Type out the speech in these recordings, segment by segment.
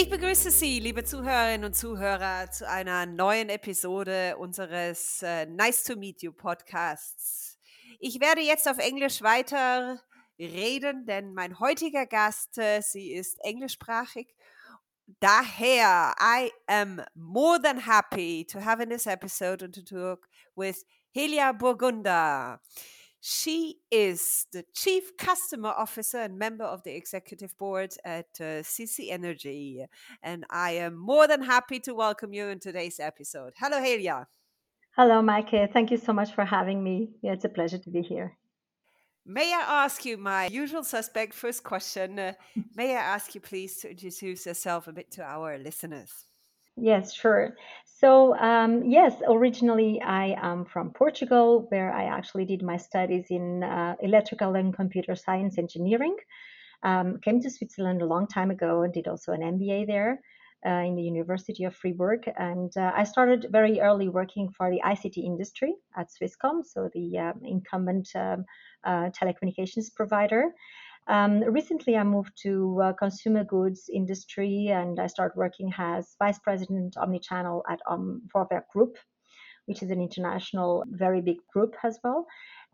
Ich begrüße Sie, liebe Zuhörerinnen und Zuhörer, zu einer neuen Episode unseres äh, Nice to Meet You Podcasts. Ich werde jetzt auf Englisch weiter reden, denn mein heutiger Gast, äh, sie ist englischsprachig. Daher, I am more than happy to have in this episode and to talk with Helia Burgunda. She is the Chief Customer Officer and member of the Executive Board at uh, CC Energy. And I am more than happy to welcome you in today's episode. Hello, Helia. Hello, Mike. Thank you so much for having me. Yeah, it's a pleasure to be here. May I ask you my usual suspect first question? Uh, may I ask you please to introduce yourself a bit to our listeners? Yes, sure. So, um, yes, originally I am from Portugal, where I actually did my studies in uh, electrical and computer science engineering. Um, came to Switzerland a long time ago and did also an MBA there uh, in the University of Fribourg. And uh, I started very early working for the ICT industry at Swisscom, so the um, incumbent um, uh, telecommunications provider. Um, recently, I moved to uh, consumer goods industry and I started working as vice president omnichannel at um, Vorwerk Group, which is an international, very big group as well.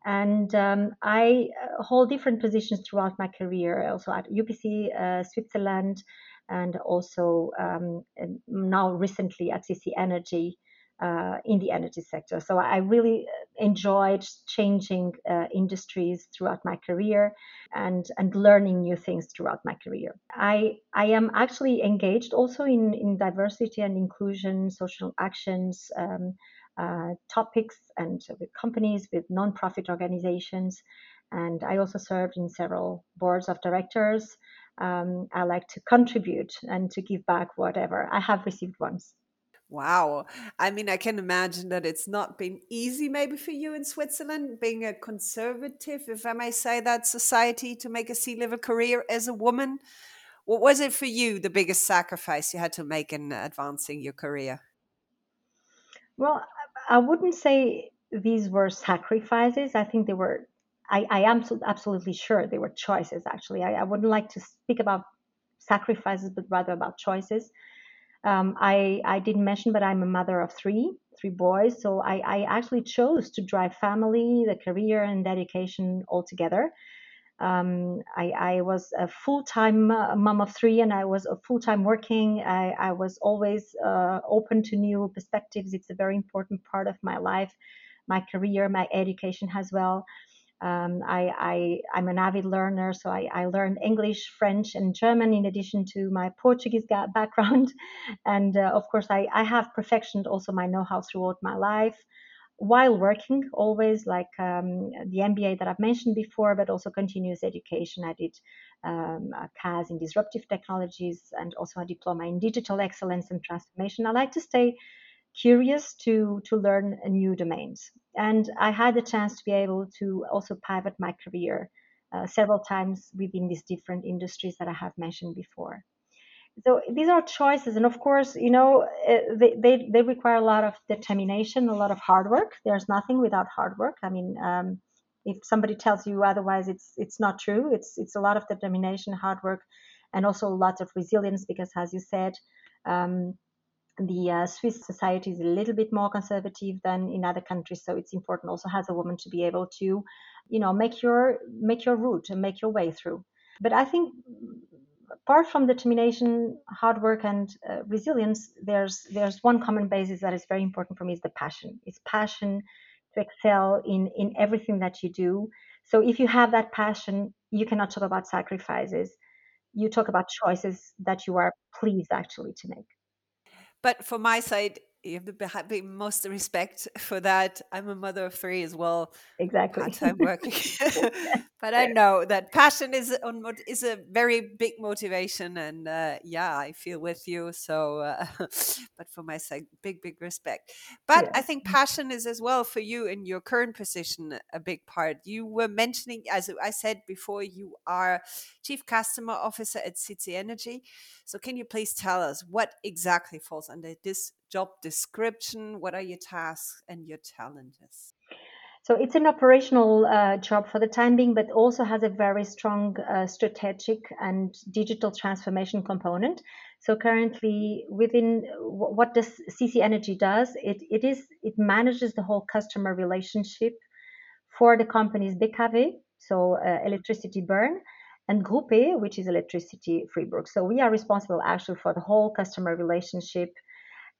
And um, I uh, hold different positions throughout my career, also at UPC uh, Switzerland, and also um, now recently at CC Energy uh, in the energy sector. So I really enjoyed changing uh, industries throughout my career and, and learning new things throughout my career. I, I am actually engaged also in, in diversity and inclusion, social actions. Um, uh, topics and with companies, with nonprofit organizations. And I also served in several boards of directors. Um, I like to contribute and to give back whatever I have received once. Wow. I mean, I can imagine that it's not been easy, maybe for you in Switzerland, being a conservative, if I may say that, society to make a C-level career as a woman. What was it for you, the biggest sacrifice you had to make in advancing your career? Well, I wouldn't say these were sacrifices. I think they were, I, I am absolutely sure they were choices, actually. I, I wouldn't like to speak about sacrifices, but rather about choices um, I, I didn't mention, but I'm a mother of three, three boys. So I, I actually chose to drive family, the career, and education all together. Um, I, I, was a full-time mom of three, and I was a full-time working. I, I was always uh, open to new perspectives. It's a very important part of my life, my career, my education as well. Um, I, am an avid learner, so I, I learned English, French, and German in addition to my Portuguese background. And uh, of course, I, I have perfected also my know how throughout my life while working, always like um, the MBA that I've mentioned before, but also continuous education. I did um, a CAS in disruptive technologies and also a diploma in digital excellence and transformation. I like to stay curious to to learn new domains. And i had the chance to be able to also pivot my career uh, several times within these different industries that i have mentioned before. So these are choices and of course you know uh, they, they, they require a lot of determination a lot of hard work. There's nothing without hard work. I mean um, if somebody tells you otherwise it's it's not true. It's it's a lot of determination hard work and also a lot of resilience because as you said um, the uh, Swiss society is a little bit more conservative than in other countries, so it's important also as a woman to be able to, you know, make your make your route and make your way through. But I think apart from determination, hard work, and uh, resilience, there's there's one common basis that is very important for me is the passion. It's passion to excel in in everything that you do. So if you have that passion, you cannot talk about sacrifices. You talk about choices that you are pleased actually to make. But for my side, you have the most respect for that. I'm a mother of three as well. Exactly. Part-time working, but I know that passion is on is a very big motivation, and uh, yeah, I feel with you. So, uh, but for my side, big big respect. But I think passion is as well for you in your current position a big part. You were mentioning, as I said before, you are chief customer officer at CC Energy. So, can you please tell us what exactly falls under this job description? What are your tasks and your challenges? So it's an operational uh, job for the time being, but also has a very strong uh, strategic and digital transformation component. So currently, within what does CC Energy does, it, it is it manages the whole customer relationship for the companies BKW, so uh, electricity Bern, and Groupe which is electricity Fribourg. So we are responsible actually for the whole customer relationship.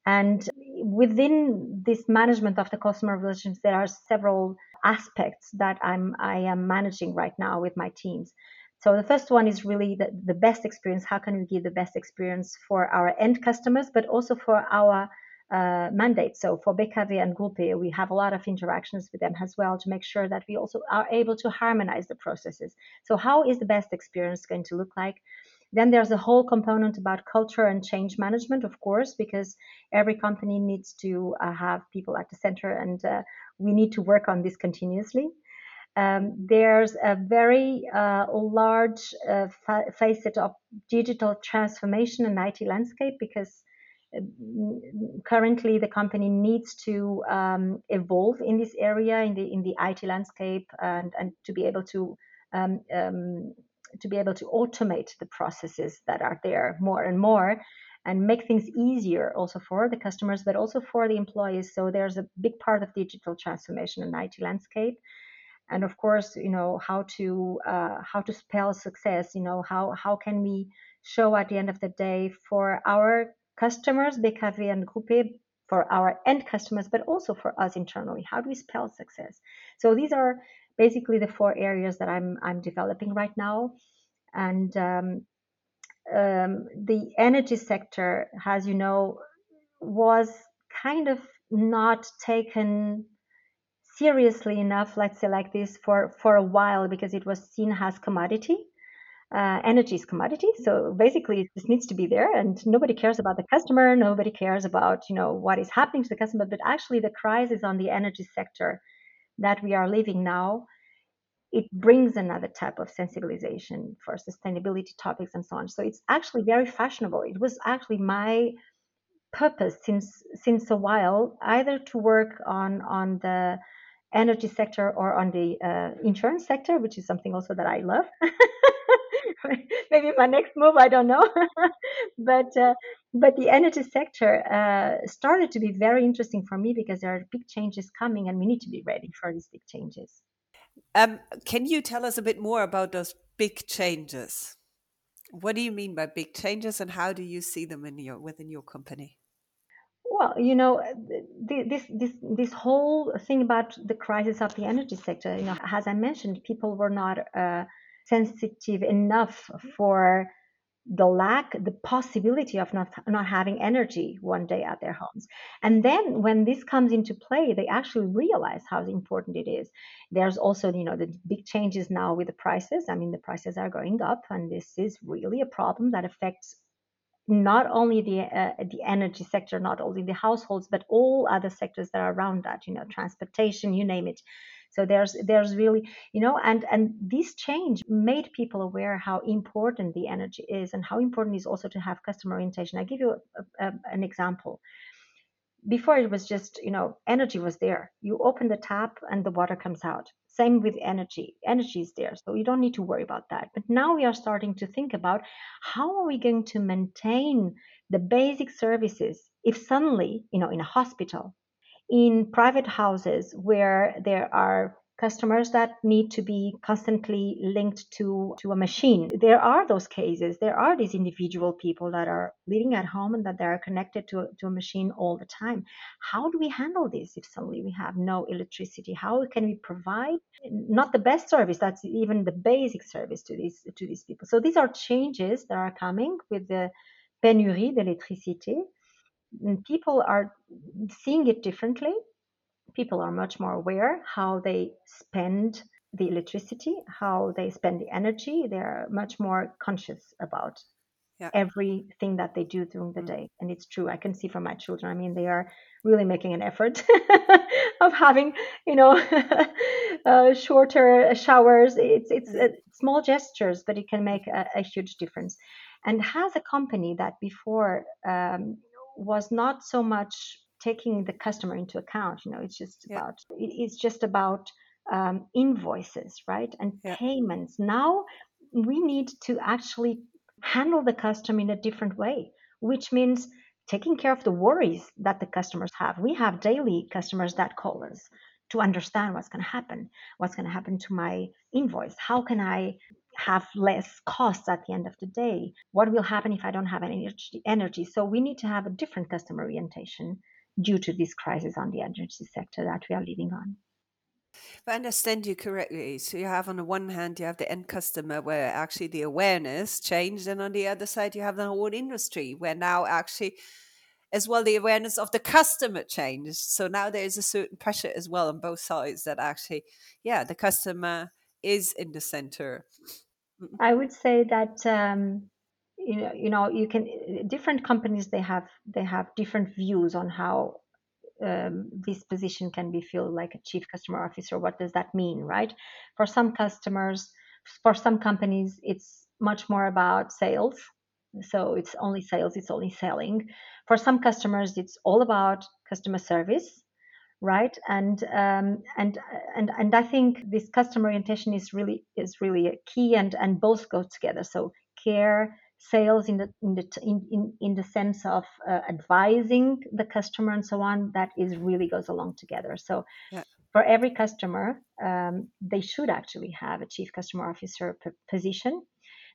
And within this management of the customer relations, there are several aspects that I'm I am managing right now with my teams. So the first one is really the, the best experience. How can we give the best experience for our end customers, but also for our uh, mandate. So for BKW and Groupe E, we have a lot of interactions with them as well to make sure that we also are able to harmonize the processes. So how is the best experience going to look like? Then there's a whole component about culture and change management, of course, because every company needs to uh, have people at the center, and uh, we need to work on this continuously. Um, there's a very uh, large uh, fa- facet of digital transformation and IT landscape because currently the company needs to um, evolve in this area in the in the IT landscape and and to be able to um, um, to be able to automate the processes that are there more and more and make things easier also for the customers but also for the employees so there's a big part of digital transformation in IT landscape and of course you know how to uh, how to spell success you know how how can we show at the end of the day for our customers, BKW and Groupe, for our end customers, but also for us internally. How do we spell success? So these are basically the four areas that I'm I'm developing right now, and um, um, the energy sector, as you know, was kind of not taken seriously enough, let's say like this, for for a while because it was seen as commodity uh, energy is commodity. So basically, this needs to be there, and nobody cares about the customer. Nobody cares about you know what is happening to the customer. But actually, the crisis on the energy sector that we are living now, it brings another type of sensibilization for sustainability topics and so on. So it's actually very fashionable. It was actually my purpose since since a while, either to work on on the energy sector or on the uh, insurance sector, which is something also that I love. maybe my next move i don't know. But uh, but the energy sector uh, started to be very interesting for me because there are big changes coming and we need to be ready for these big changes. Um, can you tell us a bit more about those big changes? What do you mean by big changes and how do you see them in your within your company? Well, you know, this this this whole thing about the crisis of the energy sector, you know, as I mentioned, people were not uh, sensitive enough for the lack, the possibility of not, not having energy one day at their homes. And then when this comes into play, they actually realize how important it is. There's also, you know, the big changes now with the prices. I mean, the prices are going up, and this is really a problem that affects not only the uh, the energy sector, not only the households, but all other sectors that are around that. You know, transportation, you name it. So there's there's really you know and and this change made people aware how important the energy is and how important is also to have customer orientation. I give you a, a, an example. Before it was just you know energy was there. You open the tap and the water comes out. Same with energy. Energy is there, so you don't need to worry about that. But now we are starting to think about how are we going to maintain the basic services if suddenly, you know, in a hospital, in private houses where there are customers that need to be constantly linked to, to a machine. There are those cases. There are these individual people that are living at home and that they are connected to, to a machine all the time. How do we handle this if suddenly we have no electricity? How can we provide not the best service, that's even the basic service to these to these people? So these are changes that are coming with the pénurie d'électricité people are seeing it differently. People are much more aware how they spend the electricity, how they spend the energy. They're much more conscious about yeah. everything that they do during the mm. day. And it's true. I can see from my children. I mean, they are really making an effort of having, you know, uh, shorter showers. It's it's uh, small gestures, but it can make a, a, huge difference. And has a company that before um, was not so much taking the customer into account you know it's just yeah. about it's just about um, invoices, right, and Yeah. payments. Now we need to actually handle the customer in a different way, which means taking care of the worries that the customers have. We have daily customers that call us to understand what's going to happen, what's going to happen to my invoice, how can I have less costs at the end of the day, what will happen if I don't have any energy. energy. So we need to have a different customer orientation due to this crisis on the energy sector that we are living on. If I understand you correctly, so you have on the one hand you have the end customer where actually the awareness changed, and on the other side you have the whole industry where now actually as well the awareness of the customer changed. So now there is a certain pressure as well on both sides that actually, yeah, the customer is in the center. I would say that um, you know, you know, you can different companies they have they have different views on how um, this position can be filled like a chief customer officer. What does that mean, right? For some customers, for some companies, it's much more about sales. So it's only sales, it's only selling. For some customers, it's all about customer service, right? And um, and and and I think this customer orientation is really is really a key, and and both go together. So care sales in the in the in, in, in the sense of uh, advising the customer and so on that is really goes along together so yeah. for every customer um, they should actually have a chief customer officer p- position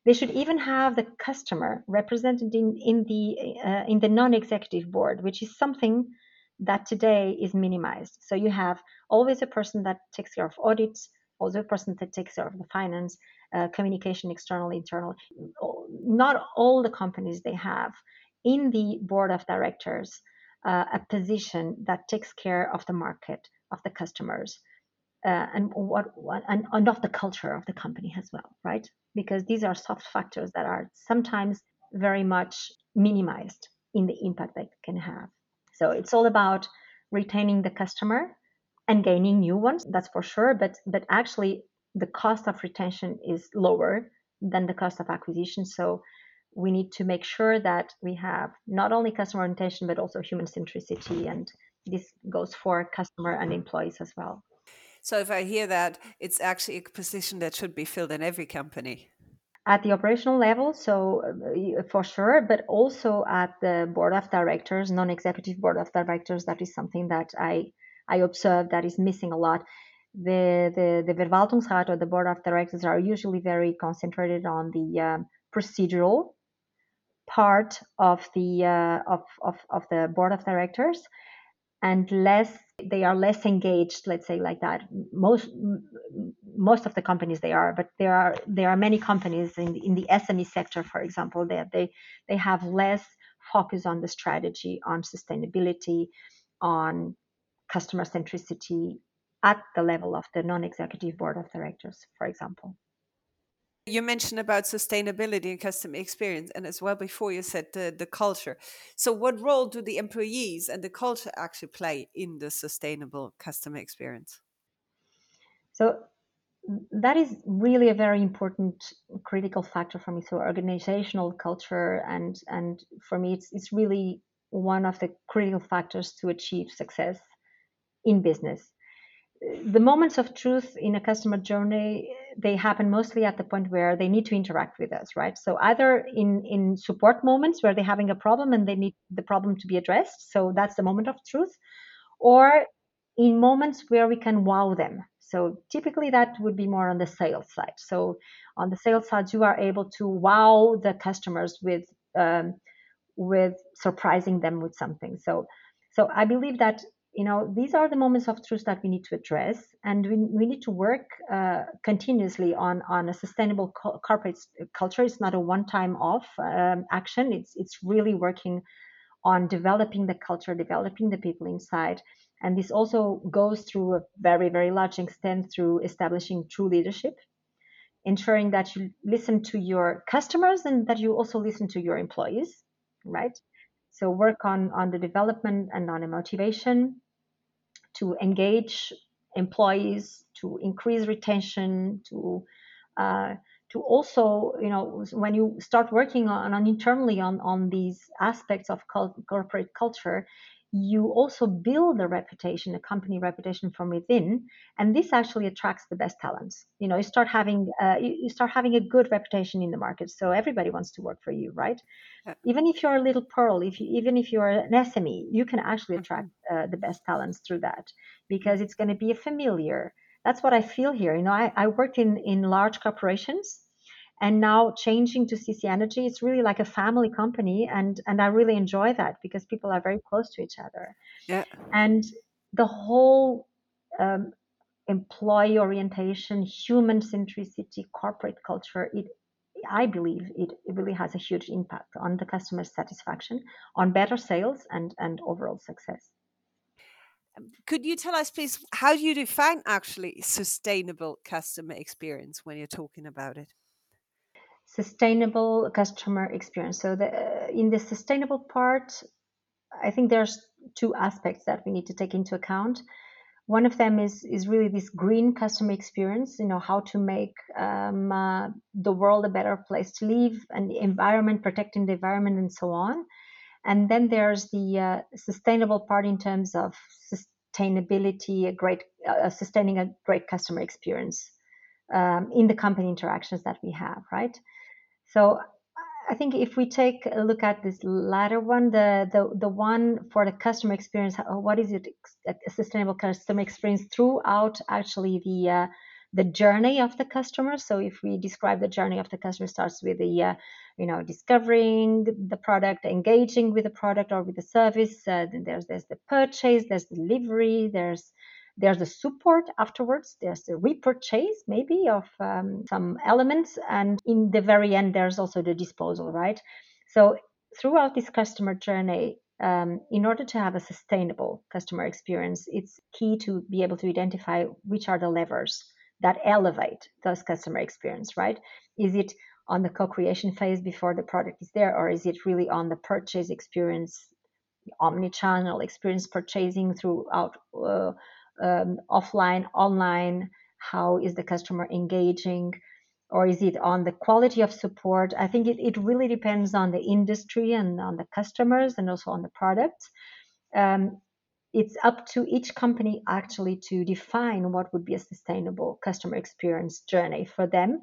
they should even have the customer represented in, in the uh, in the non-executive board which is something that today is minimized. So you have always a person that takes care of audits also a person that takes care of the finance uh, communication external internal not all the companies they have in the board of directors uh, a position that takes care of the market of the customers uh, and what, and, and of the culture of the company as well right? Because these are soft factors that are sometimes very much minimized in the impact they can have so it's all about retaining the customer and gaining new ones that's for sure but but actually the cost of retention is lower than the cost of acquisition. So we need to make sure that we have not only customer orientation but also human centricity, and this goes for customer and employees as well. So if I hear that, it's actually a position that should be filled in every company. At the operational level, so uh, for sure, but also at the board of directors, non-executive board of directors, that is something that I I observe that is missing a lot. The, the, the Verwaltungsrat or the board of directors are usually very concentrated on the um, procedural part of the uh, of, of, of the board of directors and less they are less engaged let's say like that most most of the companies they are but there are there are many companies in the, in the SME sector for example that they they have less focus on the strategy on sustainability on customer centricity at the level of the non-executive board of directors, for example. You mentioned about sustainability and customer experience, and as well before you said the, the culture. So, what role do the employees and the culture actually play in the sustainable customer experience? So, that is really a very important critical factor for me. So, organizational culture, and and for me, it's it's really one of the critical factors to achieve success in business the moments of truth in a customer journey they happen mostly at the point where they need to interact with us right? So either in in support moments where they're having a problem and they need the problem to be addressed so that's the moment of truth or in moments where we can wow them. So typically that would be more on the sales side. So on the sales side you are able to wow the customers with um, with surprising them with something. So so i believe that you know these are the moments of truth that we need to address and we, we need to work uh, continuously on on a sustainable co- corporate culture. It's not a one time off um, action. It's it's really working on developing the culture developing the people inside. And this also goes through a very very large extent through establishing true leadership ensuring that you listen to your customers and that you also listen to your employees right? So work on, on the development and on the motivation to engage employees, to increase retention, to uh, to also, you know, when you start working on, on internally on, on these aspects of corporate culture, you also build a reputation, a company reputation from within, and this actually attracts the best talents. You know, you start having uh, you start having a good reputation in the market, so everybody wants to work for you, right? Yeah. Even if you're a little pearl, if you, even if you're an SME, you can actually mm-hmm. attract uh, the best talents through that because it's going to be a familiar. That's what I feel here. You know, I, I work in in large corporations and now changing to cc energy it's really like a family company and and i really enjoy that because people are very close to each other. Yeah. And the whole um, employee orientation human centricity corporate culture it i believe it, it really has a huge impact on the customer satisfaction on better sales and and overall success. Could you tell us please how do you define actually sustainable customer experience when you're talking about it sustainable customer experience. So the, in the sustainable part, I think there's two aspects that we need to take into account. One of them is is really this green customer experience. You know how to make um, uh, the world a better place to live, and the environment, protecting the environment, and so on. And then there's the uh, sustainable part in terms of sustainability, a great uh, sustaining a great customer experience um, in the company interactions that we have, right? So I think if we take a look at this latter one, the the, the one for the customer experience, what is it? A sustainable customer experience throughout actually the uh, the journey of the customer. So if we describe the journey of the customer starts with the uh, you know discovering the product, engaging with the product or with the service. Uh, then there's there's the purchase, there's delivery, there's there's the support afterwards. There's the repurchase, maybe, of um, some elements. And in the very end, there's also the disposal, right? So, throughout this customer journey, um, in order to have a sustainable customer experience, it's key to be able to identify which are the levers that elevate those customer experience, right? Is it on the co-creation phase before the product is there, or is it really on the purchase experience, omni-channel experience purchasing throughout uh, um, offline, online? How is the customer engaging? Or is it on the quality of support? I think it, it really depends on the industry and on the customers and also on the products. Um, it's up to each company actually to define what would be a sustainable customer experience journey for them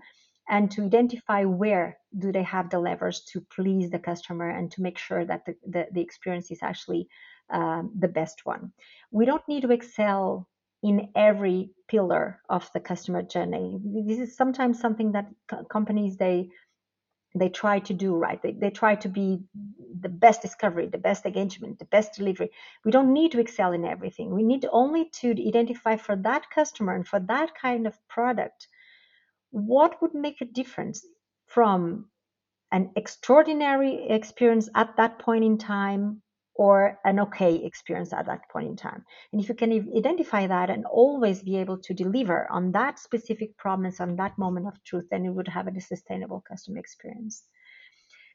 and to identify where do they have the levers to please the customer and to make sure that the, the, the experience is actually um, the best one. We don't need to excel in every pillar of the customer journey. This is sometimes something that co- companies they they try to do right. They, they try to be the best discovery, the best engagement, the best delivery. We don't need to excel in everything. We need only to identify for that customer and for that kind of product what would make a difference from an extraordinary experience at that point in time or an okay experience at that point in time. And if you can identify that and always be able to deliver on that specific promise on that moment of truth, then you would have a sustainable customer experience.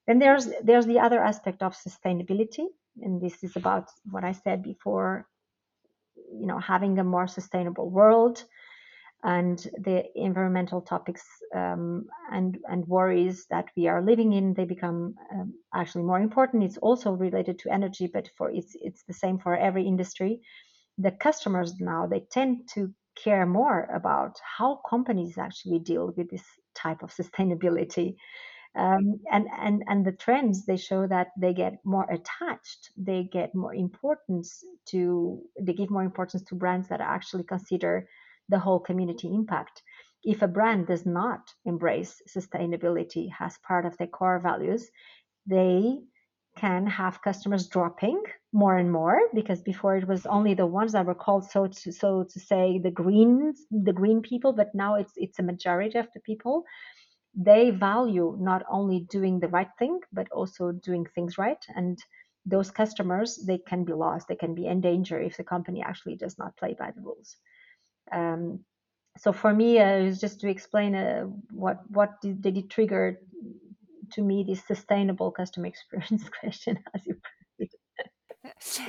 Then there's there's the other aspect of sustainability, and this is about what I said before. You know, having a more sustainable world, and the environmental topics um, and and worries that we are living in they become um, actually more important. It's also related to energy but for it's it's the same for every industry. The customers now they tend to care more about how companies actually deal with this type of sustainability. Um, and and and the trends they show that they get more attached they get more importance to they give more importance to brands that actually consider the whole community impact. If a brand does not embrace sustainability as part of their core values, they can have customers dropping more and more because before it was only the ones that were called so to, so to say the greens the green people but now it's it's a majority of the people they value not only doing the right thing but also doing things right and those customers they can be lost they can be in danger if the company actually does not play by the rules um, so for me, uh, it was just to explain uh, what what did, did it trigger to me this sustainable customer experience question as you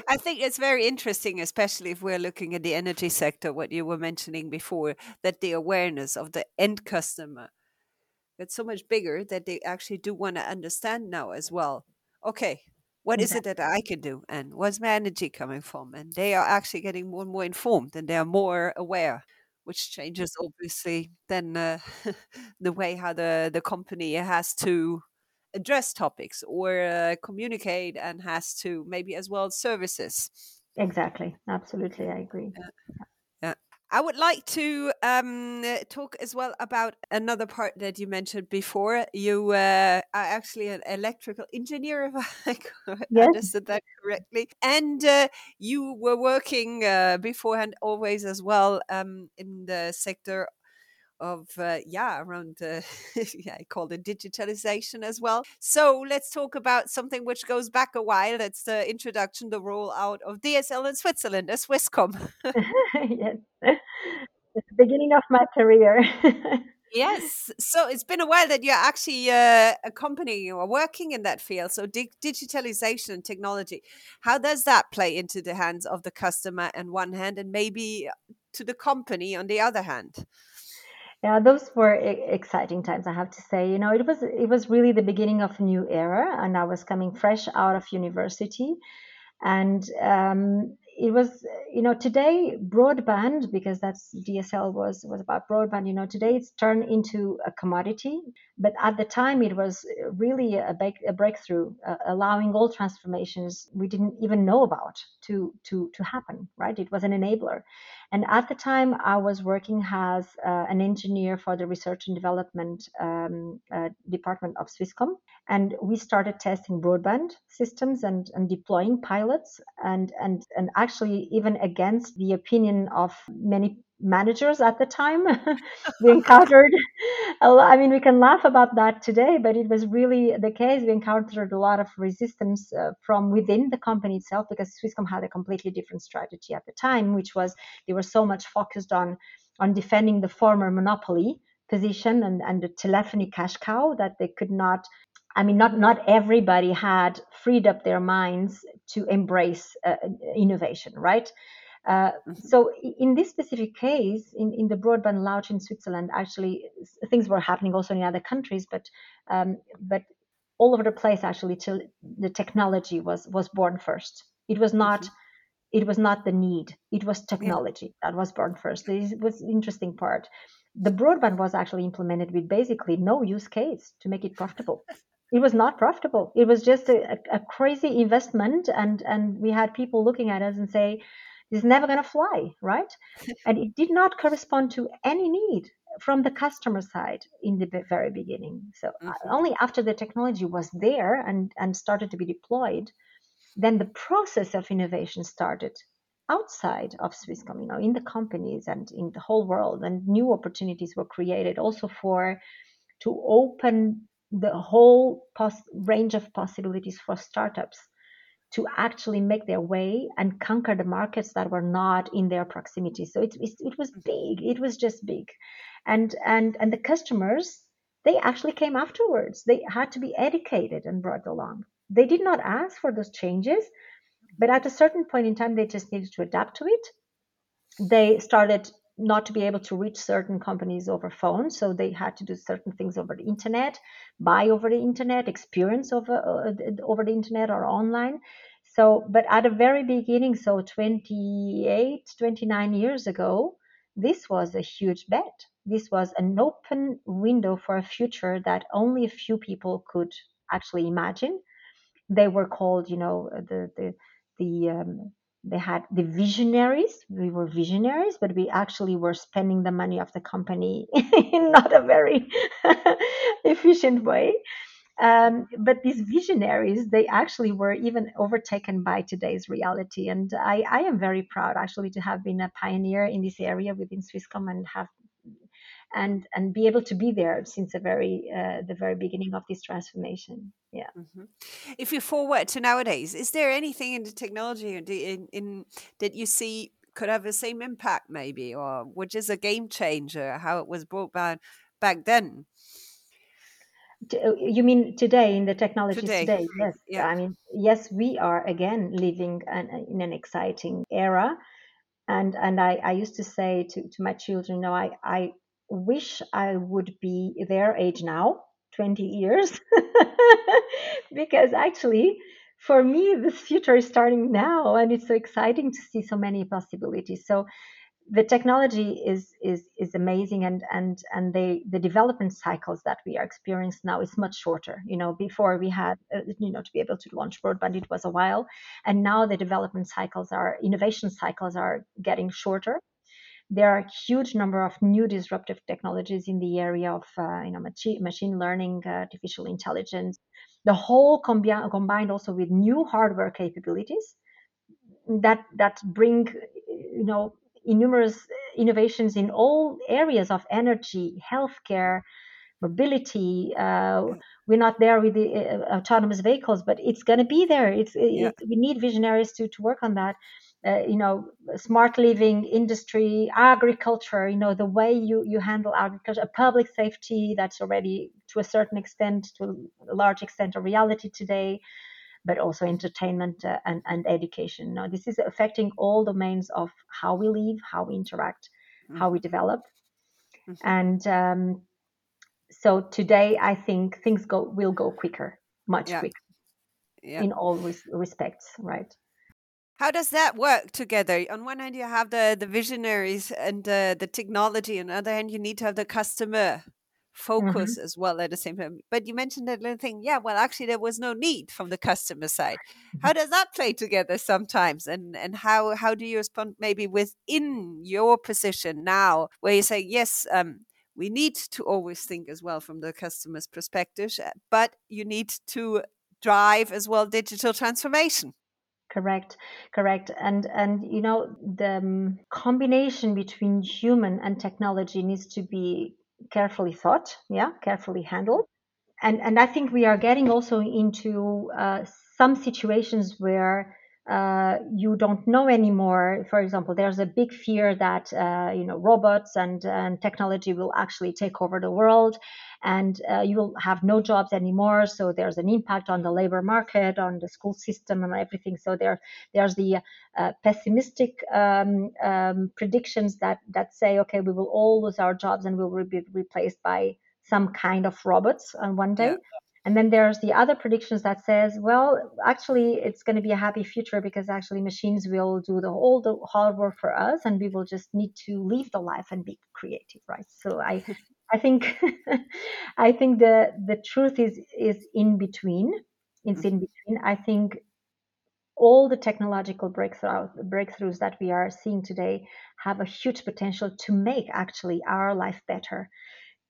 I think it's very interesting, especially if we're looking at the energy sector, what you were mentioning before, that the awareness of the end customer gets so much bigger that they actually do want to understand now as well. Okay, what is it that I can do? And where's my energy coming from? And they are actually getting more and more informed and they are more aware, which changes obviously then uh, the way how the, the company has to address topics or uh, communicate and has to maybe as well services. Exactly. Absolutely. I agree. Yeah. I would like to um, talk as well about another part that you mentioned before. You uh, are actually an electrical engineer, if I yes. understood that correctly. And uh, you were working uh, beforehand always as well um, in the sector of uh, yeah around uh, yeah I call it digitalization as well. So let's talk about something which goes back a while. That's the introduction, the rollout of DSL in Switzerland, a Swisscom. yes, it's the beginning of my career. yes, so it's been a while that you're actually uh, a company or working in that field. So di- digitalization and technology, how does that play into the hands of the customer on one hand, and maybe to the company on the other hand? Yeah, those were exciting times, I have to say. You know, it was it was really the beginning of a new era, and I was coming fresh out of university, and um, it was you know today broadband because that's DSL was was about broadband. You know, today it's turned into a commodity, but at the time it was really a, big, a breakthrough, uh, allowing all transformations we didn't even know about to to to happen. Right, it was an enabler, and at the time I was working as uh, an engineer for the research and development um, uh, department of Swisscom, and we started testing broadband systems and, and deploying pilots and and and actually even against the opinion of many managers at the time we encountered a lot, i mean we can laugh about that today but it was really the case we encountered a lot of resistance uh, from within the company itself because swisscom had a completely different strategy at the time which was they were so much focused on on defending the former monopoly position and, and the telephony cash cow that they could not I mean, not not everybody had freed up their minds to embrace uh, innovation, right? Uh, mm-hmm. so in this specific case, in, in the broadband launch in Switzerland, actually things were happening also in other countries, but um, but all over the place actually, till the technology was was born first. It was not. Mm-hmm. It was not the need. It was technology yeah. that was born first. This was the interesting part. The broadband was actually implemented with basically no use case to make it profitable it was not profitable. It was just a, a, crazy investment, and and we had people looking at us and say, "This is never going to fly," right? and it did not correspond to any need from the customer side in the very beginning. So uh, mm-hmm. only after the technology was there and and started to be deployed, then the process of innovation started outside of Swisscom, you know, in the companies and in the whole world, and new opportunities were created also for to open the whole pos- range of possibilities for startups to actually make their way and conquer the markets that were not in their proximity. So it, it, it was mm-hmm. big. It was just big, and and and the customers they actually came afterwards. They had to be educated and brought along. They did not ask for those changes, but at a certain point in time, they just needed to adapt to it. They started not to be able to reach certain companies over phone so they had to do certain things over the internet buy over the internet experience over uh, over the internet or online. So but at the very beginning so 28 29 years ago this was a huge bet. This was an open window for a future that only a few people could actually imagine. They were called you know the the the um, they had the visionaries. We were visionaries but we actually were spending the money of the company in not a very efficient way. Um, but these visionaries they actually were even overtaken by today's reality. And I, I am very proud actually to have been a pioneer in this area within swisscom and have and and be able to be there since the very uh, the very beginning of this transformation yeah mm-hmm. if you forward to nowadays is there anything in the technology in, in that you see could have the same impact maybe or which is a game changer how it was brought back back then uh, you mean today in the technologies today, today? yes yeah. i mean yes we are again living an, in an exciting era and and I, I used to say to, to my children, you know, I, I wish I would be their age now, 20 years, because actually, for me, this future is starting now, and it's so exciting to see so many possibilities. So the technology is is is amazing and and and the the development cycles that we are experiencing now is much shorter. You know before we had uh, you know to be able to launch broadband it was a while and now the development cycles are innovation cycles are getting shorter there are a huge number of new disruptive technologies in the area of uh, you know machine, machine learning uh, artificial intelligence the whole combi- combined also with new hardware capabilities that that bring you know numerous innovations in all areas of energy, healthcare, mobility. Uh, we're not there with the uh, autonomous vehicles, but it's going to be there. It's yeah. it, we need visionaries to to work on that. Uh, you know, smart living, industry, agriculture. You know, the way you you handle agriculture, public safety. That's already to a certain extent, to a large extent, a reality today but also entertainment uh, and, and education. Now, this is affecting all domains of how we live, how we interact, mm-hmm. how we develop. Mm-hmm. And um, so today, I think things go will go quicker, much yeah. quicker, yeah. in all res- respects, right? How does that work together? On one hand, you have the, the visionaries and uh, the technology. On the other hand, you need to have the customer focus mm-hmm. as well at the same time. But you mentioned that little thing. Yeah, well, actually, there was no need from the customer side. How mm-hmm. does that play together sometimes? And and how how do you respond maybe within your position now, where you say yes. Um, we need to always think as well from the customer's perspective, uh, but you need to drive as well digital transformation correct correct and and you know the um, combination between human and technology needs to be carefully thought, yeah, carefully handled. And, and I think we are getting also into uh, some situations where uh, you don't know anymore. For example, there's a big fear that uh, you know robots and, and technology will actually take over the world, and uh, you will have no jobs anymore. So there's an impact on the labor market, on the school system, and everything. So there there's the uh, pessimistic um, um, predictions that that say, okay, we will all lose our jobs and we will be replaced by some kind of robots on one day. Yeah. And then there's the other predictions that says, well, actually, it's going to be a happy future because actually machines will do the all the hard work for us, and we will just need to live the life and be creative, right? So I, I think, I think the the truth is is in between. It's mm-hmm. in between. I think all the technological breakthroughs, breakthroughs that we are seeing today have a huge potential to make actually our life better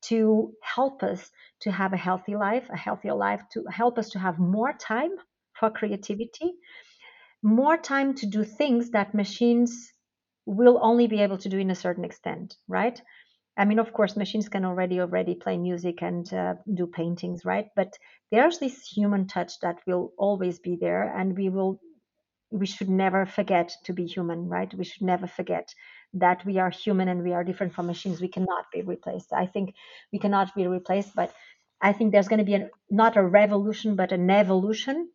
to help us to have a healthy life, a healthier life, to help us to have more time for creativity, more time to do things that machines will only be able to do in a certain extent, right? I mean, of course, machines can already already play music and uh, do paintings, right? But there's this human touch that will always be there, and we will we should never forget to be human, right? We should never forget that we are human and we are different from machines. We cannot be replaced. I think we cannot be replaced, but I think there's going to be not a revolution, but an evolution.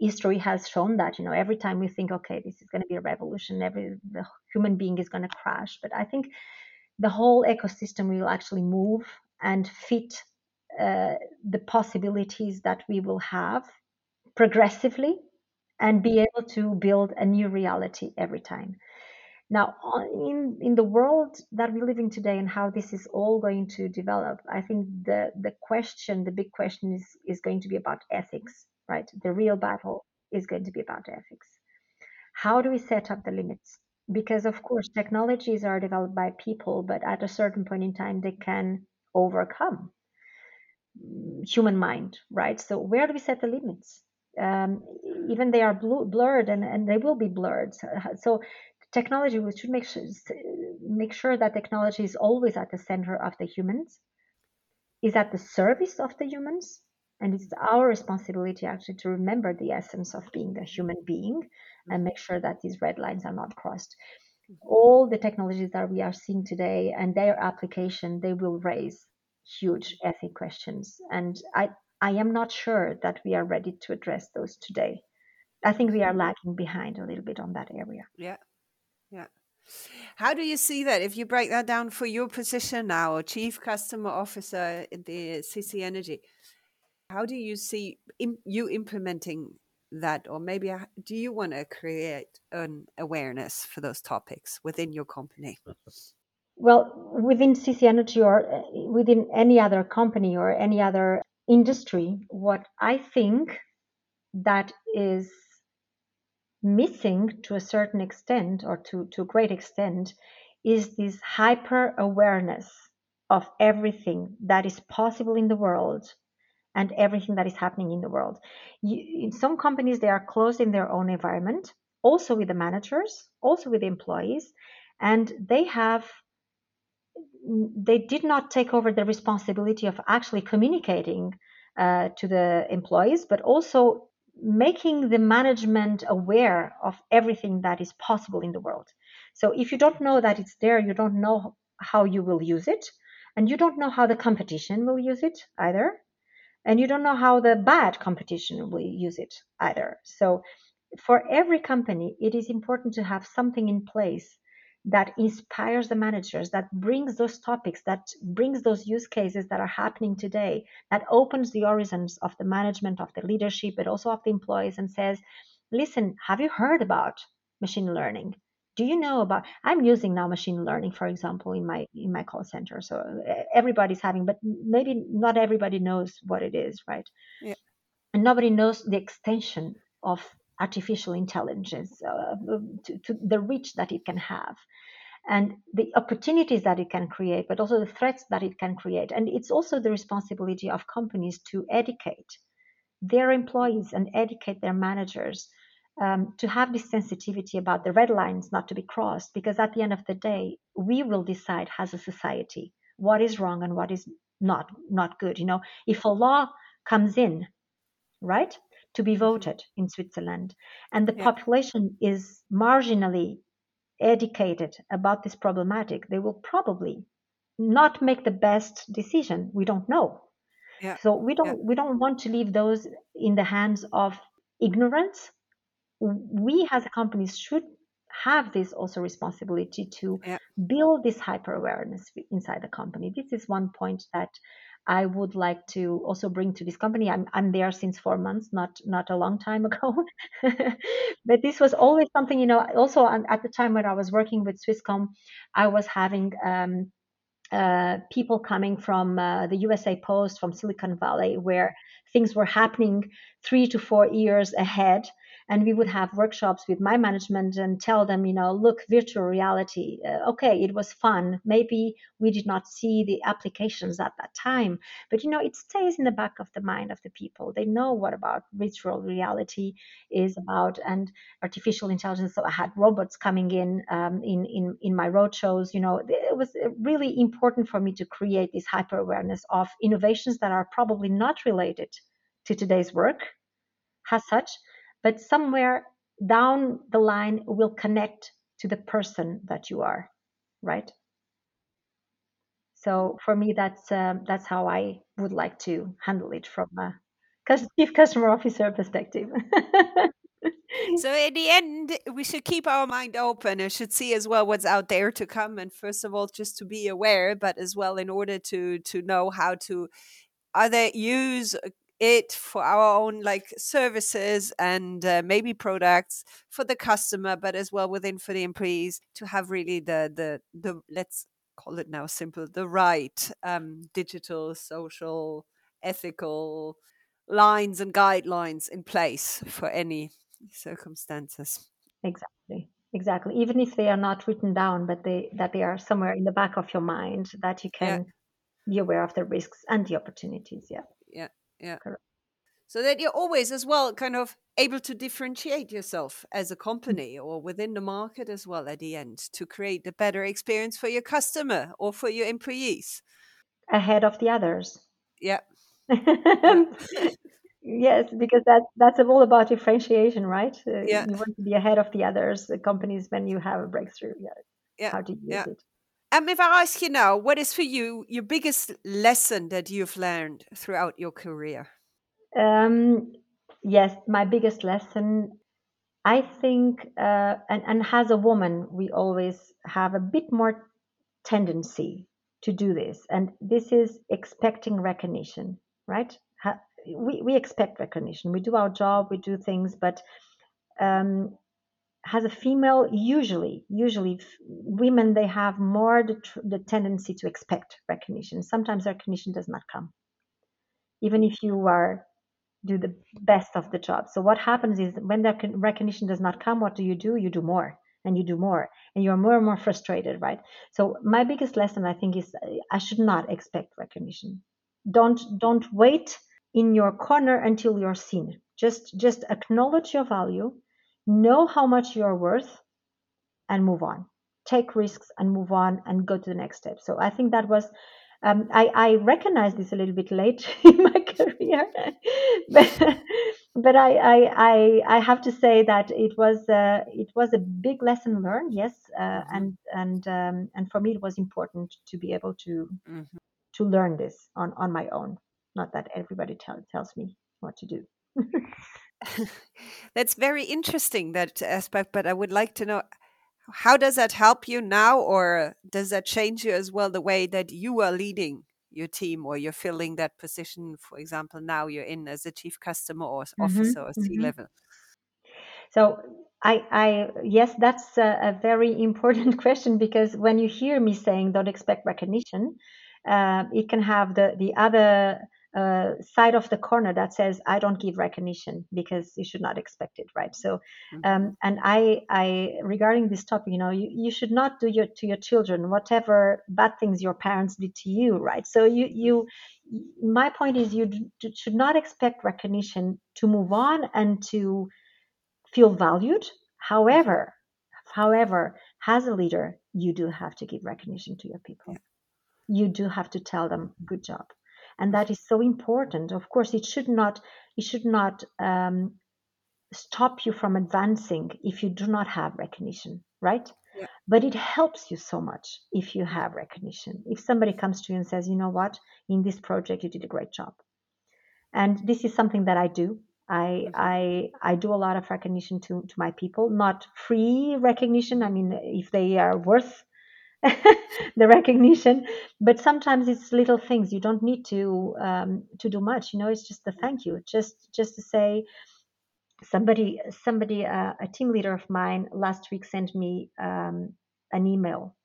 History has shown that, you know, every time we think, okay, this is going to be a revolution, every the human being is going to crash. But I think the whole ecosystem will actually move and fit uh, the possibilities that we will have progressively and be able to build a new reality every time. Now, in, in the world that we live in today and how this is all going to develop, I think the, the question, the big question is, is going to be about ethics, right? The real battle is going to be about ethics. How do we set up the limits? Because, of course, technologies are developed by people, but at a certain point in time, they can overcome human mind, right? So, where do we set the limits? Um, even they are blurred and, and they will be blurred. So, so technology we should make sure, make sure that technology is always at the center of the humans is at the service of the humans and it's our responsibility actually to remember the essence of being a human being and make sure that these red lines are not crossed. Mm-hmm. All the technologies that we are seeing today and their application they will raise huge ethic questions. And i i am not sure that we are ready to address those today. I think we are lagging behind a little bit on that area. Yeah. Yeah. How do you see that? If you break that down for your position now, Chief Customer Officer in the CC Energy? How do you see Im- you implementing that or maybe uh, do you want to create an awareness for those topics within your company? Well within cc energy or uh, within any other company or any other industry what i think that is missing to a certain extent or to, to a great extent is this hyper awareness of everything that is possible in the world and everything that is happening in the world. You, in some companies, they are closed in their own environment, also with the managers, also with the employees, and they have they did not take over the responsibility of actually communicating uh, to the employees, but also making the management aware of everything that is possible in the world. So if you don't know that it's there, you don't know how you will use it, and you don't know how the competition will use it either and you don't know how the bad competition will use it either. So, for every company, it is important to have something in place that inspires the managers, that brings those topics, that brings those use cases that are happening today, that opens the horizons of the management, of the leadership, but also of the employees, and says, listen, have you heard about machine learning? Do you know about i'm using now machine learning for example in my in my call center so everybody's having but maybe not everybody knows what it is right yeah. and nobody knows the extension of artificial intelligence uh, to, to the reach that it can have and the opportunities that it can create but also the threats that it can create and it's also the responsibility of companies to educate their employees and educate their managers um, to have this sensitivity about the red lines not to be crossed, because at the end of the day, we will decide as a society what is wrong and what is not not good. You know, if a law comes in, right, to be voted in Switzerland, and the yeah. population is marginally educated about this problematic, they will probably not make the best decision. We don't know. Yeah. So we don't yeah. we don't want to leave those in the hands of ignorance we as companies should have this also responsibility to yeah. build this hyper awareness inside the company. This is one point that I would like to also bring to this company. I'm I'm there since four months, not not a long time ago, but this was always something you know. Also at the time when I was working with Swisscom, I was having. Um, uh, people coming from uh, the USA Post, from Silicon Valley, where things were happening three to four years ahead and we would have workshops with my management and tell them you know look virtual reality uh, okay it was fun. Maybe we did not see the applications at that time. But you know it stays in the back of the mind of the people. They know what about virtual reality is about and artificial intelligence. So i had robots coming in um, in, in in my road shows you know. It was really important for me to create this hyper awareness of innovations that are probably not related to today's work as such but somewhere down the line will connect to the person that you are right? So for me that's um, that's how i would like to handle it from a chief customer officer perspective. So in the end we should keep our mind open and should see as well what's out there to come and first of all just to be aware but as well in order to to know how to either use it for our own like services and uh, maybe products for the customer but as well within for the employees to have really the the the let's call it now simple the right um, digital social ethical lines and guidelines in place for any circumstances. Exactly exactly. Even if they are not written down but they that they are somewhere in the back of your mind that you can yeah. be aware of the risks and the opportunities yeah. Yeah yeah Correct. so that you're always as well kind of able to differentiate yourself as a mm. company or within the market as well at the end to create a better experience for your customer or for your employees ahead of the others yeah, yes because that that's all about differentiation right uh, yeah. you want to be ahead of the others the companies when you have a breakthrough yeah, yeah. how do you use yeah. it um, if I ask you now, what is for you your biggest lesson that you've learned throughout your career? Um, yes, my biggest lesson, I think, uh, and, and as a woman, we always have a bit more tendency to do this. And this is expecting recognition, right? we, we expect recognition. We do our job, we do things, but um, as a female, usually, usually women they have more the, the tendency to expect recognition. Sometimes recognition does not come, even if you are do the best of the job. So what happens is when the recognition does not come, what do you do? You do more and you do more and you're more and more frustrated, right? So my biggest lesson I think is uh, I should not expect recognition. Don't don't wait in your corner until you're seen. Just just acknowledge your value, know how much you're worth and move on. Take risks and move on and go to the next step. So I think that was um, I, I recognize this a little bit late in my career, but, but I, I, I, I, have to say that it was uh, it was a big lesson learned, yes, uh, mm-hmm. and and um, and for me it was important to be able to mm-hmm. to learn this on on my own. Not that everybody tell, tells me what to do. That's very interesting that aspect, but I would like to know how does that help you now, or does that change you as well the way that you are leading your team or you're filling that position? For example, now you're in as a chief customer or mm-hmm, officer or mm-hmm. C level. So I, I, yes, that's a, a, very important question because when you hear me saying don't expect recognition, uh, it can have the the other uh, side of the corner that says I don't give recognition because you should not expect it, right? So, mm-hmm. um, and I, I regarding this topic, you know, you, you should not do your to your children whatever bad things your parents did to you, right? So you you my point is you d- should not expect recognition to move on and to feel valued. However, however, as a leader, you do have to give recognition to your people. You do have to tell them good job and that is so important. Of course it should not it should not um, stop you from advancing if you do not have recognition right? Yeah. but it helps you so much if you have recognition. If somebody comes to you and says you know what? In this project you did a great job. And this is something that i do. I, mm-hmm. I I do a lot of recognition to to my people, not free recognition. I mean, if they are worth the recognition. But sometimes it's little things. You don't need to um, to do much you know it's just the thank you. Just just to say somebody somebody uh, a team leader of mine last week sent me um, an email.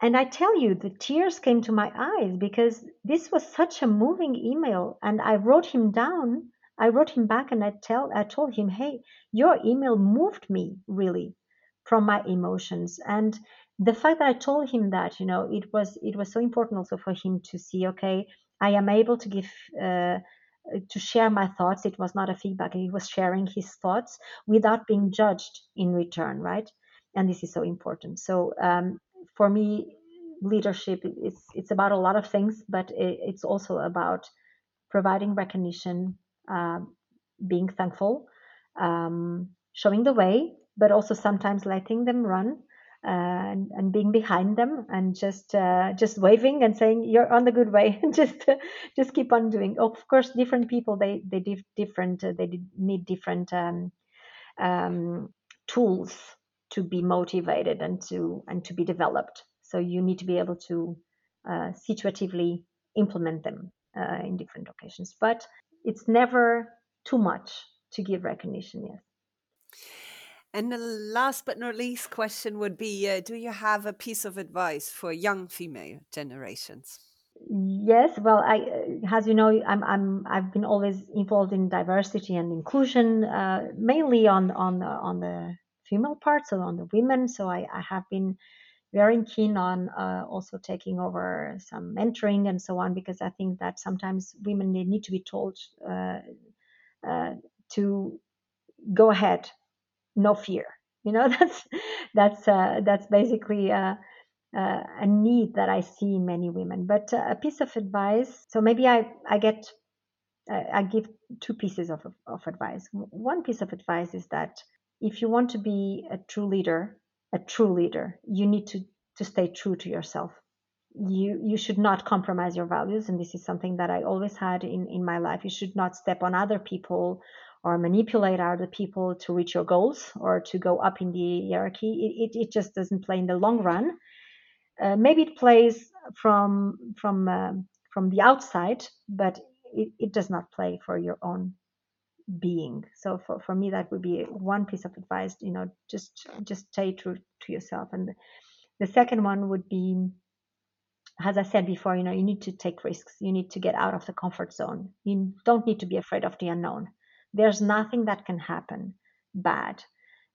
And i tell you the tears came to my eyes because this was such a moving email and i wrote him down. I wrote him back and i tell i told him hey your email moved me really from my emotions. And the fact that i told him that you know it was it was so important also for him to see okay i am able to give uh, to share my thoughts. It was not a feedback. He was sharing his thoughts without being judged in return right? And this is so important. So um, for me leadership it's it's about a lot of things but it, it's also about providing recognition uh, being thankful um, showing the way but also sometimes letting them run uh, and, and, being behind them and just uh, just waving and saying you're on the good way. And just just keep on doing. Of course different people they they different uh, they need different um, um, tools to be motivated and to and to be developed. So you need to be able to uh, situatively implement them in different occasions. But it's never too much to give recognition yes and the last but not least question would be uh, Do you have a piece of advice for young female generations? Yes, well, I, uh, as you know, I'm, I'm, I've been always involved in diversity and inclusion, uh, mainly on, on, on the female part, so on the women. So I, I have been very keen on uh, also taking over some mentoring and so on, because I think that sometimes women need to be told uh, uh, to go ahead no fear. You know that's that's uh, that's basically uh, uh, a need that i see in many women. But uh, a piece of advice so maybe i i get i give two pieces of, of advice. One piece of advice is that if you want to be a true leader a true leader you need to to stay true to yourself. You you should not compromise your values and this is something that i always had in in my life. You should not step on other people or manipulate other people to reach your goals or to go up in the hierarchy. It, it, it just doesn't play in the long run. Uh, maybe it plays from from uh, from the outside, but it, it does not play for your own being so for, for me that would be one piece of advice you know just just stay true to yourself and the second one would be as i said before you know you need to take risks you need to get out of the comfort zone you don't need to be afraid of the unknown there's nothing that can happen bad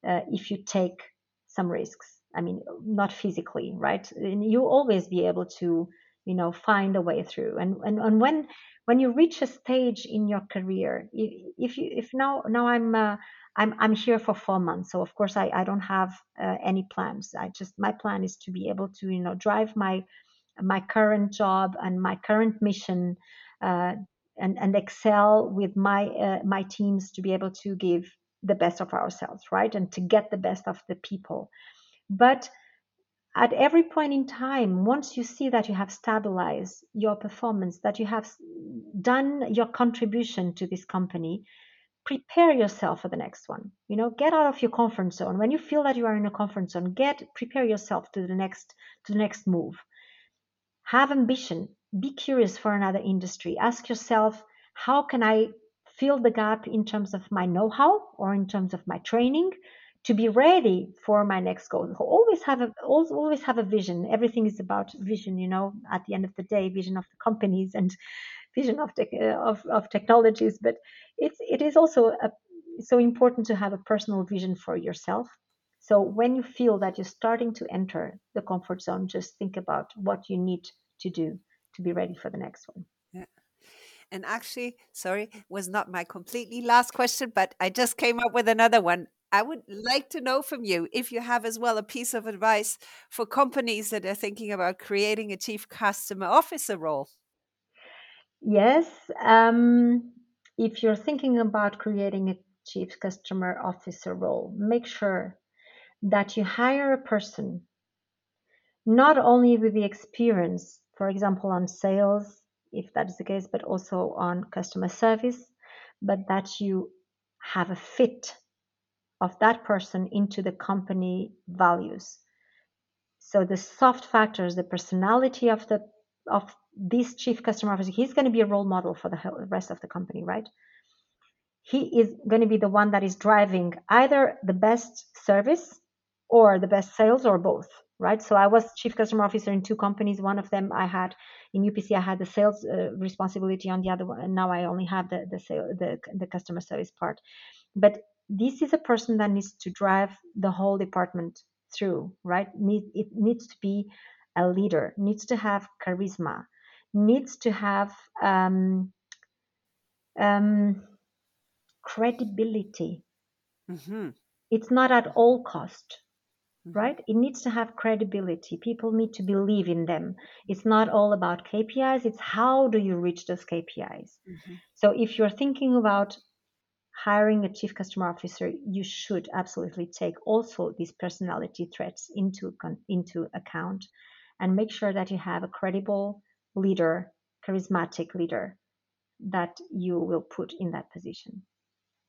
uh, if you take some risks. I mean not physically right? And you always be able to you know find a way through. And and, and when when you reach a stage in your career if you if now now i'm uh, i'm i'm here for four months so of course i i don't have uh, any plans. I just my plan is to be able to you know drive my my current job and my current mission uh, and and excel with my uh, my teams to be able to give the best of ourselves right and to get the best of the people but at every point in time, once you see that you have stabilized your performance, that you have done your contribution to this company, prepare yourself for the next one. You know, get out of your comfort zone. When you feel that you are in a comfort zone, get prepare yourself to the next to the next move. Have ambition. Be curious for another industry. Ask yourself, how can I fill the gap in terms of my know-how or in terms of my training? to be ready for my next goal. Always have a always have a vision. Everything is about vision, you know. At the end of the day, vision of the companies and vision of uh, of, of technologies. But it's it is also a, so important to have a personal vision for yourself. So when you feel that you're starting to enter the comfort zone, just think about what you need to do to be ready for the next one. Yeah. And actually, sorry, was not my completely last question, but I just came up with another one. I would like to know from you if you have as well a piece of advice for companies that are thinking about creating a chief customer officer role. Yes. Um, if you're thinking about creating a chief customer officer role, make sure that you hire a person not only with the experience, for example, on sales, if that is the case, but also on customer service, but that you have a fit of that person into the company values. So the soft factors, the personality of the of this chief customer officer, he's going to be a role model for the rest of the company, right? He is going to be the one that is driving either the best service or the best sales or both, right? So I was chief customer officer in two companies. One of them I had in UPC, I had the sales uh, responsibility on the other one, and now I only have the the sale, the the customer service part. But this is a person that needs to drive the whole department through, right? Need, it needs to be a leader, needs to have charisma, needs to have um, um, credibility. Mm-hmm. It's not at all cost. Right? It needs to have credibility. People need to believe in them. It's not all about KPIs, it's how do you reach those KPIs. Mm-hmm. So if you're thinking about hiring a chief customer officer, you should absolutely take also these personality traits into into account, and make sure that you have a credible leader, charismatic leader, that you will put in that position.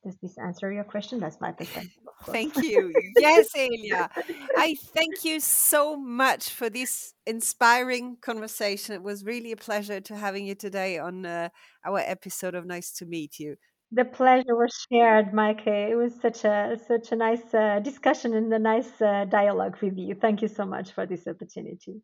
Does this answer your question? That's my perspective. thank you. Yes, Elia. I thank you so much for this inspiring conversation. It was really a pleasure to having you today on uh, our episode of Nice to Meet You. The pleasure was shared, Mike. It was such a such a nice uh, discussion and a nice uh, dialogue with you. Thank you so much for this opportunity.